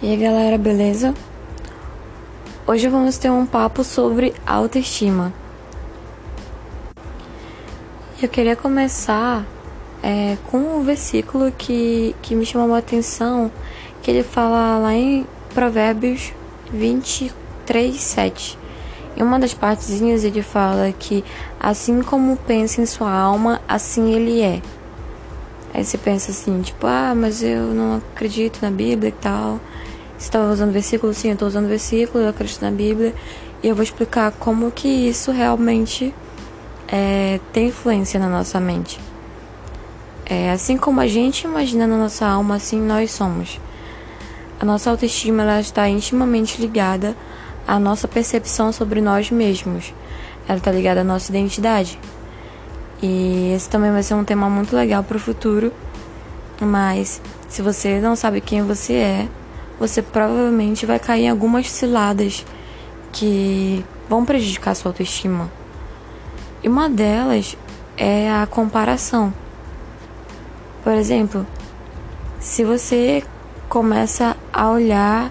E aí galera, beleza? Hoje vamos ter um papo sobre autoestima. Eu queria começar é, com um versículo que, que me chamou a atenção, que ele fala lá em Provérbios 23, 7. Em uma das partezinhas ele fala que assim como pensa em sua alma, assim ele é. Aí você pensa assim, tipo, ah, mas eu não acredito na Bíblia e tal. Estava usando versículo? Sim, eu estou usando versículo, eu acredito na Bíblia. E eu vou explicar como que isso realmente é, tem influência na nossa mente. É, assim como a gente imagina na nossa alma, assim nós somos. A nossa autoestima ela está intimamente ligada à nossa percepção sobre nós mesmos. Ela está ligada à nossa identidade. E esse também vai ser um tema muito legal para o futuro. Mas se você não sabe quem você é, você provavelmente vai cair em algumas ciladas que vão prejudicar sua autoestima. E uma delas é a comparação. Por exemplo, se você começa a olhar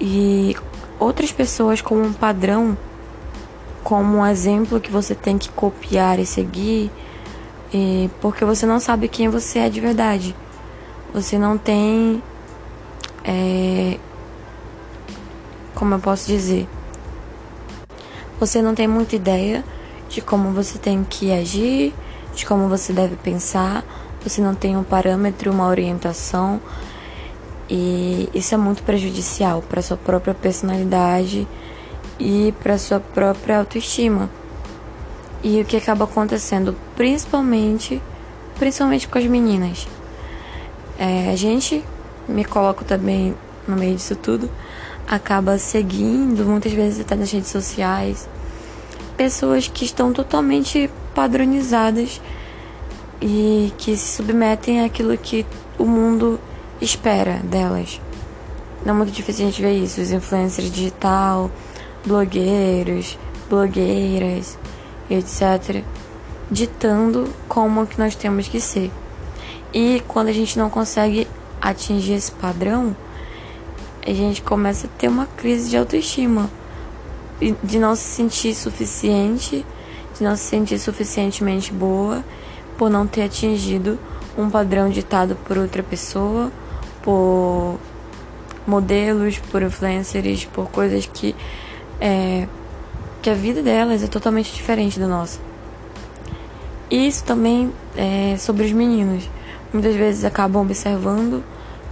e outras pessoas como um padrão, como um exemplo que você tem que copiar e seguir, e porque você não sabe quem você é de verdade. Você não tem é, como eu posso dizer? Você não tem muita ideia de como você tem que agir, de como você deve pensar, você não tem um parâmetro, uma orientação, e isso é muito prejudicial para sua própria personalidade e para sua própria autoestima. E o que acaba acontecendo, principalmente, principalmente com as meninas, é, a gente me coloco também no meio disso tudo, acaba seguindo, muitas vezes até nas redes sociais, pessoas que estão totalmente padronizadas e que se submetem àquilo que o mundo espera delas. Não é muito difícil a gente ver isso, os influencers digital, blogueiros, blogueiras, etc, ditando como que nós temos que ser. E quando a gente não consegue atingir esse padrão, a gente começa a ter uma crise de autoestima, de não se sentir suficiente, de não se sentir suficientemente boa por não ter atingido um padrão ditado por outra pessoa, por modelos, por influencers, por coisas que é, que a vida delas é totalmente diferente da nossa. Isso também é sobre os meninos muitas vezes acabam observando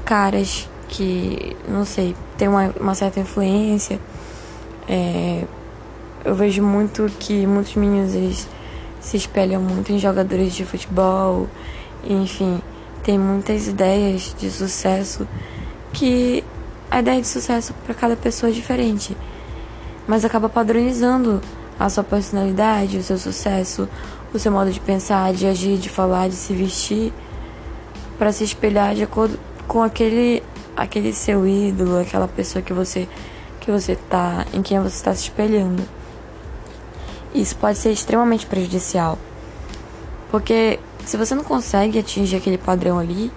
caras que, não sei, tem uma, uma certa influência. É, eu vejo muito que muitos meninos eles se espelham muito em jogadores de futebol, enfim, tem muitas ideias de sucesso que a ideia de sucesso para cada pessoa é diferente, mas acaba padronizando a sua personalidade, o seu sucesso, o seu modo de pensar, de agir, de falar, de se vestir para se espelhar de acordo com aquele aquele seu ídolo, aquela pessoa que você que você tá em quem você está se espelhando. Isso pode ser extremamente prejudicial. Porque se você não consegue atingir aquele padrão ali,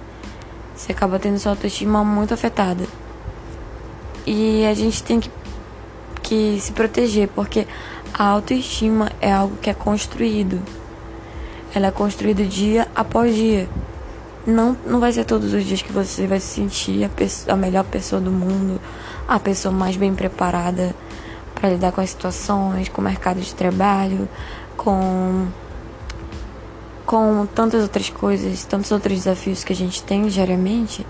você acaba tendo sua autoestima muito afetada. E a gente tem que, que se proteger, porque a autoestima é algo que é construído. Ela é construída dia após dia não, não vai ser todos os dias que você vai se sentir a, a melhor pessoa do mundo, a pessoa mais bem preparada para lidar com as situações, com o mercado de trabalho, com com tantas outras coisas, tantos outros desafios que a gente tem diariamente,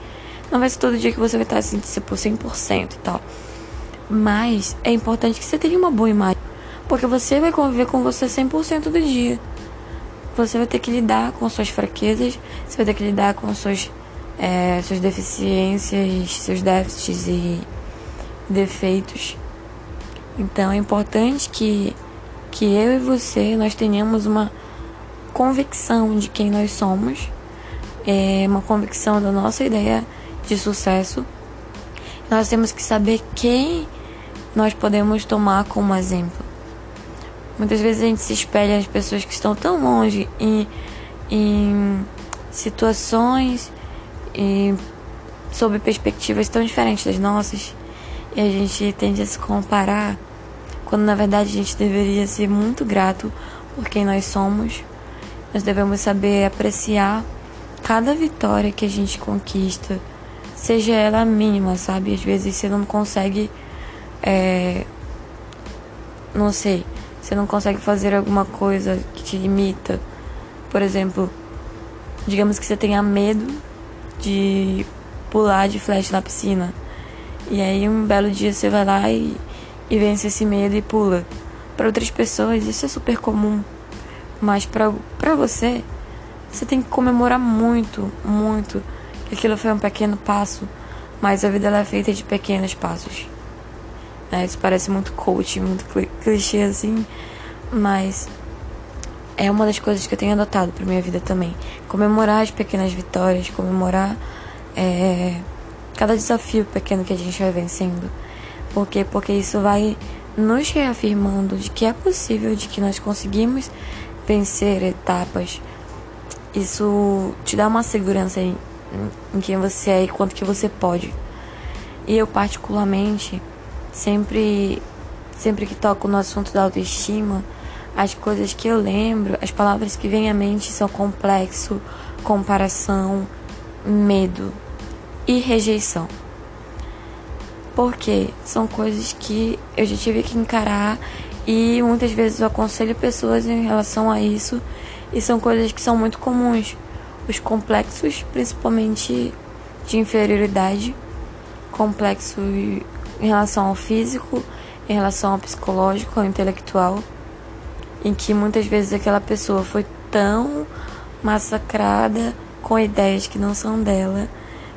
não vai ser todo dia que você vai estar se sentindo por 100% e tal. Mas é importante que você tenha uma boa imagem, porque você vai conviver com você 100% do dia você vai ter que lidar com suas fraquezas, você vai ter que lidar com suas, é, suas deficiências, seus déficits e defeitos. Então é importante que, que eu e você nós tenhamos uma convicção de quem nós somos, é, uma convicção da nossa ideia de sucesso. Nós temos que saber quem nós podemos tomar como exemplo. Muitas vezes a gente se espelha nas pessoas que estão tão longe em, em situações, em sob perspectivas tão diferentes das nossas e a gente tende a se comparar quando na verdade a gente deveria ser muito grato por quem nós somos. Nós devemos saber apreciar cada vitória que a gente conquista, seja ela mínima, sabe? Às vezes você não consegue, é, não sei, você não consegue fazer alguma coisa que te limita. Por exemplo, digamos que você tenha medo de pular de flash na piscina. E aí um belo dia você vai lá e, e vence esse medo e pula. Para outras pessoas isso é super comum, mas para você, você tem que comemorar muito, muito que aquilo foi um pequeno passo, mas a vida é feita de pequenos passos. É, isso parece muito coach, muito clichê assim, mas é uma das coisas que eu tenho adotado para minha vida também. Comemorar as pequenas vitórias, comemorar é, cada desafio pequeno que a gente vai vencendo. Por quê? Porque isso vai nos reafirmando de que é possível, de que nós conseguimos vencer etapas. Isso te dá uma segurança em, em quem você é e quanto que você pode. E eu particularmente sempre sempre que toco no assunto da autoestima, as coisas que eu lembro, as palavras que vêm à mente são complexo, comparação, medo e rejeição. Porque são coisas que eu já tive que encarar e muitas vezes eu aconselho pessoas em relação a isso e são coisas que são muito comuns. Os complexos, principalmente de inferioridade, complexo em relação ao físico, em relação ao psicológico, ao intelectual, em que muitas vezes aquela pessoa foi tão massacrada com ideias que não são dela,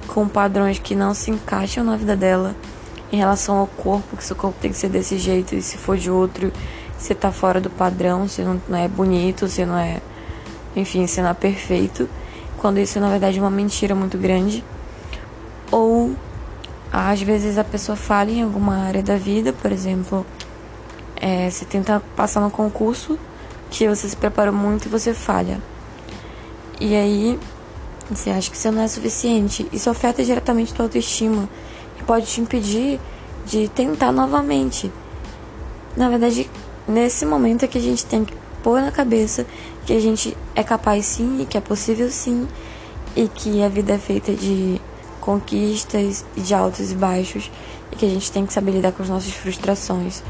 com padrões que não se encaixam na vida dela em relação ao corpo, que seu corpo tem que ser desse jeito, e se for de outro, você tá fora do padrão, você não, é bonito, você não é. Enfim, você não é perfeito. Quando isso na verdade é uma mentira muito grande. Ou às vezes a pessoa falha em alguma área da vida, por exemplo, é, você tenta passar no concurso que você se preparou muito e você falha. E aí você acha que você não é suficiente. Isso afeta diretamente a tua autoestima pode te impedir de tentar novamente. Na verdade, nesse momento é que a gente tem que pôr na cabeça que a gente é capaz sim e que é possível sim e que a vida é feita de conquistas e de altos e baixos e que a gente tem que saber lidar com as nossas frustrações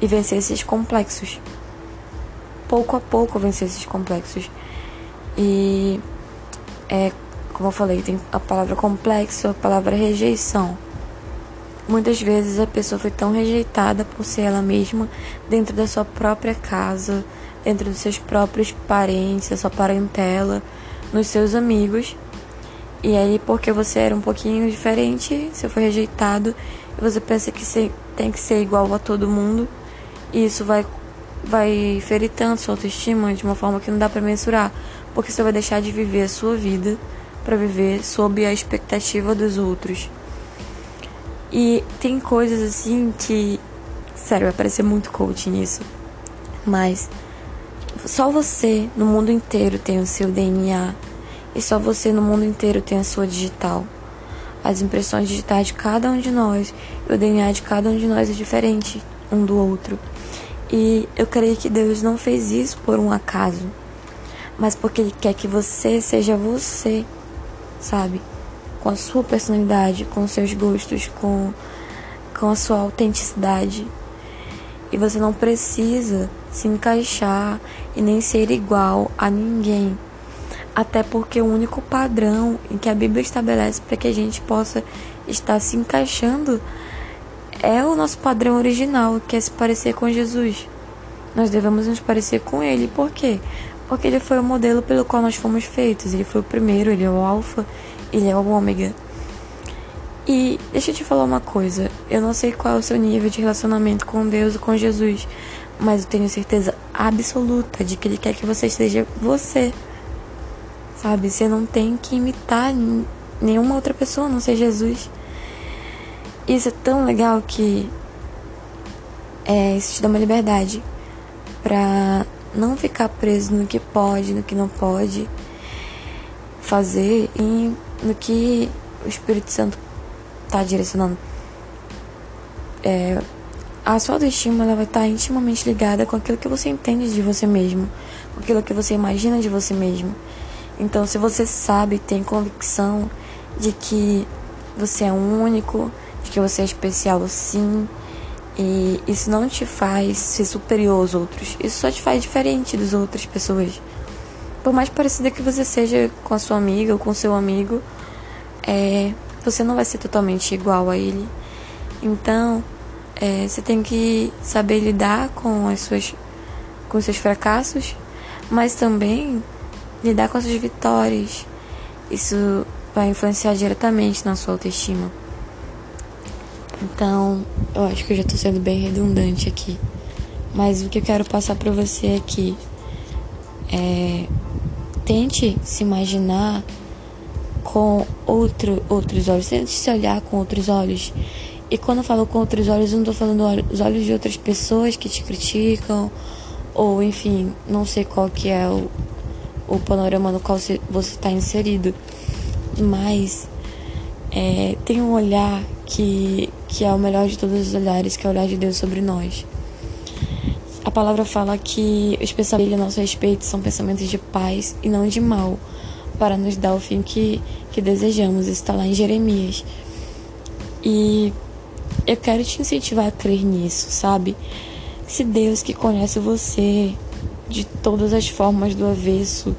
e vencer esses complexos. Pouco a pouco vencer esses complexos. E é, como eu falei, tem a palavra complexo, a palavra rejeição. Muitas vezes a pessoa foi tão rejeitada por ser ela mesma dentro da sua própria casa, dentro dos seus próprios parentes, da sua parentela, nos seus amigos. E aí, porque você era um pouquinho diferente, você foi rejeitado e você pensa que você tem que ser igual a todo mundo. E isso vai, vai ferir tanto sua autoestima de uma forma que não dá para mensurar. Porque você vai deixar de viver a sua vida para viver sob a expectativa dos outros. E tem coisas assim que. Sério, vai parecer muito coach nisso. Mas só você no mundo inteiro tem o seu DNA. E só você no mundo inteiro tem a sua digital. As impressões digitais de cada um de nós e o DNA de cada um de nós é diferente um do outro. E eu creio que Deus não fez isso por um acaso, mas porque Ele quer que você seja você, sabe? com a sua personalidade, com seus gostos, com, com a sua autenticidade. E você não precisa se encaixar e nem ser igual a ninguém. Até porque o único padrão em que a Bíblia estabelece para que a gente possa estar se encaixando é o nosso padrão original, que é se parecer com Jesus. Nós devemos nos parecer com Ele. Por quê? Porque Ele foi o modelo pelo qual nós fomos feitos. Ele foi o primeiro, Ele é o Alfa ele é o ômega. E deixa eu te falar uma coisa, eu não sei qual é o seu nível de relacionamento com Deus e com Jesus, mas eu tenho certeza absoluta de que ele quer que você seja você. Sabe, você não tem que imitar nenhuma outra pessoa, não ser Jesus. Isso é tão legal que é, isso te dá uma liberdade pra não ficar preso no que pode, no que não pode fazer e no que o Espírito Santo tá direcionando. É, a sua autoestima ela vai estar tá intimamente ligada com aquilo que você entende de você mesmo, com aquilo que você imagina de você mesmo. Então, se você sabe, tem convicção de que você é único, de que você é especial sim, e isso não te faz ser superior aos outros, isso só te faz diferente das outras pessoas. Por mais parecida que você seja com a sua amiga ou com seu amigo, é, você não vai ser totalmente igual a ele. Então, é, você tem que saber lidar com as suas com seus fracassos, mas também lidar com as suas vitórias. Isso vai influenciar diretamente na sua autoestima. Então, eu acho que eu já estou sendo bem redundante aqui. Mas o que eu quero passar para você aqui é tente se imaginar com outro, outros olhos, tente se olhar com outros olhos. E quando eu falo com outros olhos, eu não estou falando os olhos de outras pessoas que te criticam, ou enfim, não sei qual que é o, o panorama no qual você está inserido. Mas é, tem um olhar que, que é o melhor de todos os olhares, que é o olhar de Deus sobre nós. A palavra fala que os pensamentos a nosso respeito são pensamentos de paz e não de mal, para nos dar o fim que, que desejamos. Isso está lá em Jeremias. E eu quero te incentivar a crer nisso, sabe? Se Deus que conhece você de todas as formas do avesso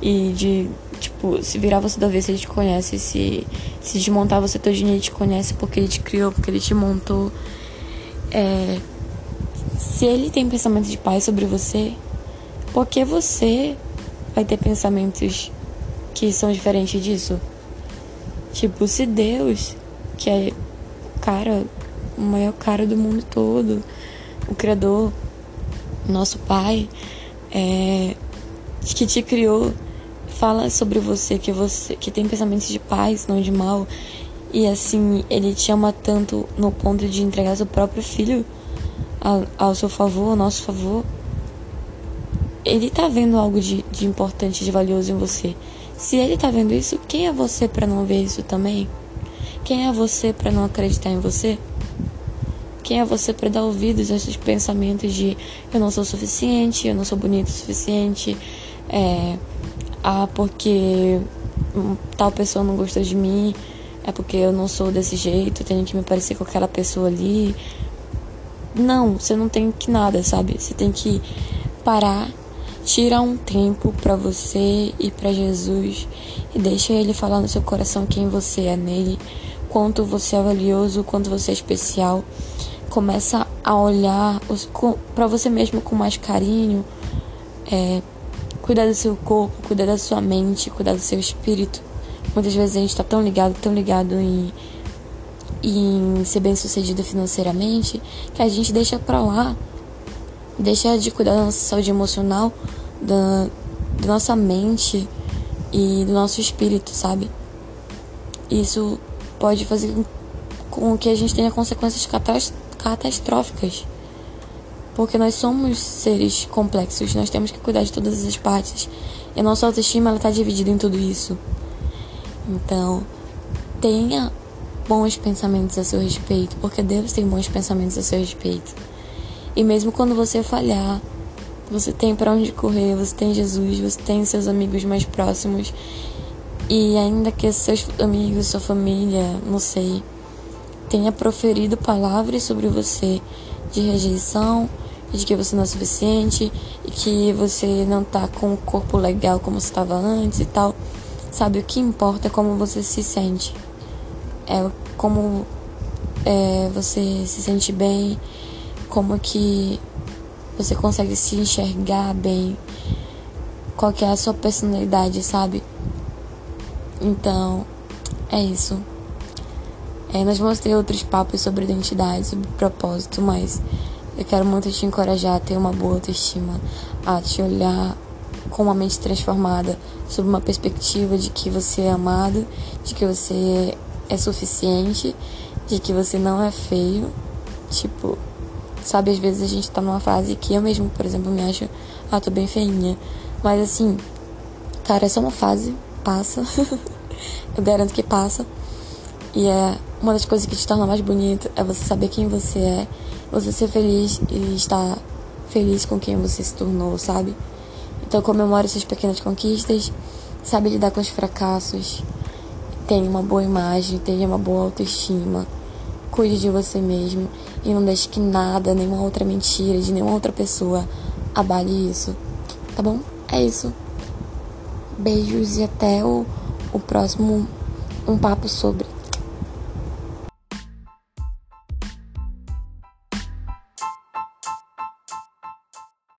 e de Tipo, se virar você da vez, ele te conhece. Se, se desmontar você todinho, ele te conhece porque ele te criou, porque ele te montou. É, se ele tem pensamento de paz sobre você, por que você vai ter pensamentos que são diferentes disso? Tipo, se Deus, que é o cara, o maior cara do mundo todo, o Criador, nosso Pai, é, que te criou fala sobre você que você que tem pensamentos de paz, não de mal. E assim, ele te ama tanto no ponto de entregar seu próprio filho ao, seu favor, ao nosso favor. Ele tá vendo algo de, de importante, de valioso em você. Se ele tá vendo isso, quem é você para não ver isso também? Quem é você para não acreditar em você? Quem é você para dar ouvidos a esses pensamentos de eu não sou suficiente, eu não sou bonito o suficiente, é, ah, porque tal pessoa não gostou de mim, é porque eu não sou desse jeito, tenho que me parecer com aquela pessoa ali. Não, você não tem que nada, sabe? Você tem que parar, tirar um tempo para você e para Jesus e deixa ele falar no seu coração quem você é nele, quanto você é valioso, quanto você é especial. Começa a olhar para você mesmo com mais carinho. É, cuidar do seu corpo, cuidar da sua mente, cuidar do seu espírito. Muitas vezes a gente está tão ligado, tão ligado em, em ser bem sucedido financeiramente, que a gente deixa pra lá, deixa de cuidar da nossa saúde emocional, da, da nossa mente e do nosso espírito, sabe? Isso pode fazer com que a gente tenha consequências catastróficas porque nós somos seres complexos, nós temos que cuidar de todas as partes. E a nossa autoestima está dividida em tudo isso. Então, tenha bons pensamentos a seu respeito, porque Deus tem bons pensamentos a seu respeito. E mesmo quando você falhar, você tem para onde correr, você tem Jesus, você tem seus amigos mais próximos. E ainda que seus amigos, sua família, não sei, tenha proferido palavras sobre você de rejeição, de que você não é suficiente e que você não tá com o corpo legal como estava antes e tal. Sabe, o que importa é como você se sente. É como é, você se sente bem, como que você consegue se enxergar bem, qual que é a sua personalidade, sabe? Então, é isso. É, nós vamos ter outros papos sobre identidade, sobre propósito, mas eu quero muito te encorajar a ter uma boa autoestima, a te olhar com uma mente transformada, sob uma perspectiva de que você é amado, de que você é suficiente, de que você não é feio. Tipo, sabe, às vezes a gente tá numa fase que eu mesmo, por exemplo, me acho, ah, tô bem feinha. Mas assim, cara, é só uma fase, passa. eu garanto que passa. E é uma das coisas que te torna mais bonito é você saber quem você é, você ser feliz e estar feliz com quem você se tornou, sabe? Então comemore suas pequenas conquistas, sabe lidar com os fracassos, tenha uma boa imagem, tenha uma boa autoestima, cuide de você mesmo e não deixe que nada, nenhuma outra mentira de nenhuma outra pessoa abale isso. Tá bom? É isso. Beijos e até o, o próximo Um Papo Sobre.